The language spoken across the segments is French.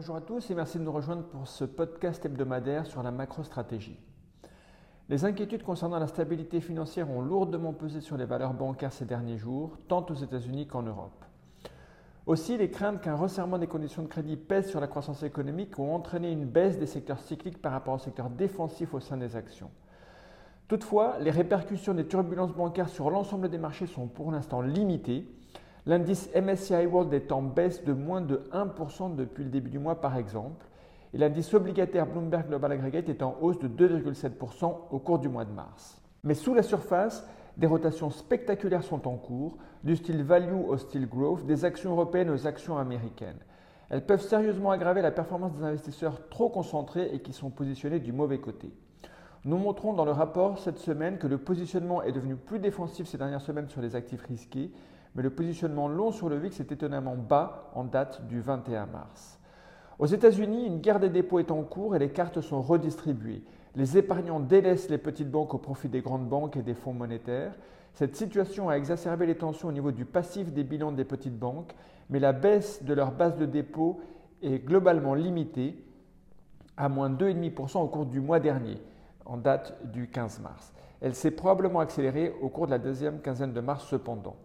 Bonjour à tous et merci de nous rejoindre pour ce podcast hebdomadaire sur la macro-stratégie. Les inquiétudes concernant la stabilité financière ont lourdement pesé sur les valeurs bancaires ces derniers jours, tant aux États-Unis qu'en Europe. Aussi, les craintes qu'un resserrement des conditions de crédit pèse sur la croissance économique ont entraîné une baisse des secteurs cycliques par rapport au secteur défensif au sein des actions. Toutefois, les répercussions des turbulences bancaires sur l'ensemble des marchés sont pour l'instant limitées L'indice MSCI World est en baisse de moins de 1% depuis le début du mois par exemple, et l'indice obligataire Bloomberg Global Aggregate est en hausse de 2,7% au cours du mois de mars. Mais sous la surface, des rotations spectaculaires sont en cours, du style value au style growth, des actions européennes aux actions américaines. Elles peuvent sérieusement aggraver la performance des investisseurs trop concentrés et qui sont positionnés du mauvais côté. Nous montrons dans le rapport cette semaine que le positionnement est devenu plus défensif ces dernières semaines sur les actifs risqués, mais le positionnement long sur le VIX est étonnamment bas en date du 21 mars. Aux États-Unis, une guerre des dépôts est en cours et les cartes sont redistribuées. Les épargnants délaissent les petites banques au profit des grandes banques et des fonds monétaires. Cette situation a exacerbé les tensions au niveau du passif des bilans des petites banques, mais la baisse de leur base de dépôt est globalement limitée à moins 2,5% au cours du mois dernier, en date du 15 mars. Elle s'est probablement accélérée au cours de la deuxième quinzaine de mars cependant.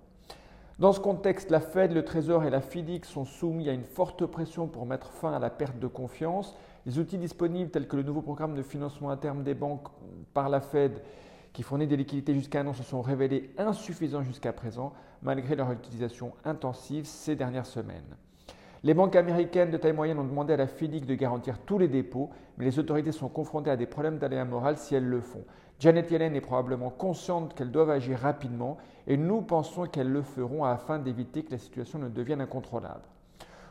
Dans ce contexte, la Fed, le Trésor et la FIDIC sont soumis à une forte pression pour mettre fin à la perte de confiance. Les outils disponibles tels que le nouveau programme de financement à terme des banques par la Fed qui fournit des liquidités jusqu'à un an se sont révélés insuffisants jusqu'à présent malgré leur utilisation intensive ces dernières semaines. Les banques américaines de taille moyenne ont demandé à la FIDIC de garantir tous les dépôts, mais les autorités sont confrontées à des problèmes d'aléa moral si elles le font. Janet Yellen est probablement consciente qu'elles doivent agir rapidement et nous pensons qu'elles le feront afin d'éviter que la situation ne devienne incontrôlable.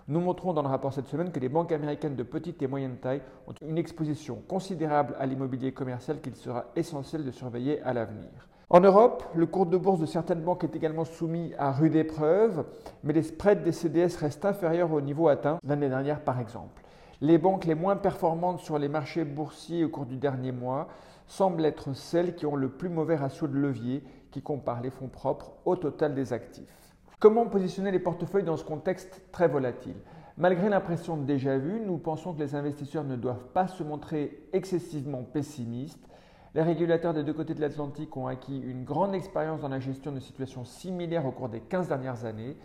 Nous montrons dans le rapport cette semaine que les banques américaines de petite et moyenne taille ont une exposition considérable à l'immobilier commercial qu'il sera essentiel de surveiller à l'avenir. En Europe, le cours de bourse de certaines banques est également soumis à rude épreuve, mais les spreads des CDS restent inférieurs au niveau atteint l'année dernière par exemple. Les banques les moins performantes sur les marchés boursiers au cours du dernier mois semblent être celles qui ont le plus mauvais ratio de levier qui compare les fonds propres au total des actifs. Comment positionner les portefeuilles dans ce contexte très volatile? Malgré l'impression déjà vu, nous pensons que les investisseurs ne doivent pas se montrer excessivement pessimistes les régulateurs des deux côtés de l'Atlantique ont acquis une grande expérience dans la gestion de situations similaires au cours des 15 dernières années.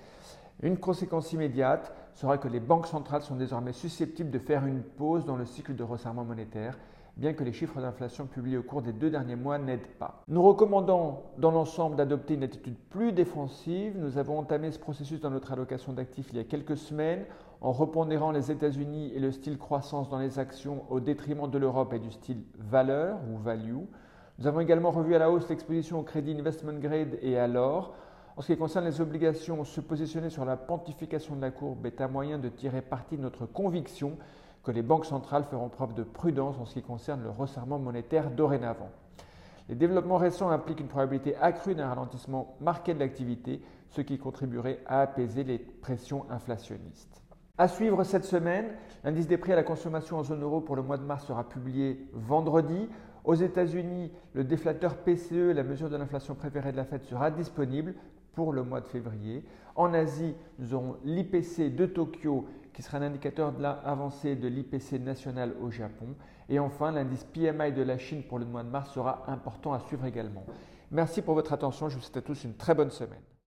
Une conséquence immédiate sera que les banques centrales sont désormais susceptibles de faire une pause dans le cycle de resserrement monétaire bien que les chiffres d'inflation publiés au cours des deux derniers mois n'aident pas. Nous recommandons dans l'ensemble d'adopter une attitude plus défensive. Nous avons entamé ce processus dans notre allocation d'actifs il y a quelques semaines en repondérant les États-Unis et le style croissance dans les actions au détriment de l'Europe et du style valeur ou value. Nous avons également revu à la hausse l'exposition au crédit investment grade et à l'or. En ce qui concerne les obligations, se positionner sur la pontification de la courbe est un moyen de tirer parti de notre conviction que les banques centrales feront preuve de prudence en ce qui concerne le resserrement monétaire dorénavant. Les développements récents impliquent une probabilité accrue d'un ralentissement marqué de l'activité, ce qui contribuerait à apaiser les pressions inflationnistes. À suivre cette semaine, l'indice des prix à la consommation en zone euro pour le mois de mars sera publié vendredi. Aux États-Unis, le déflateur PCE, la mesure de l'inflation préférée de la Fed, sera disponible pour le mois de février. En Asie, nous aurons l'IPC de Tokyo qui sera un indicateur de l'avancée de l'IPC national au Japon. Et enfin, l'indice PMI de la Chine pour le mois de mars sera important à suivre également. Merci pour votre attention. Je vous souhaite à tous une très bonne semaine.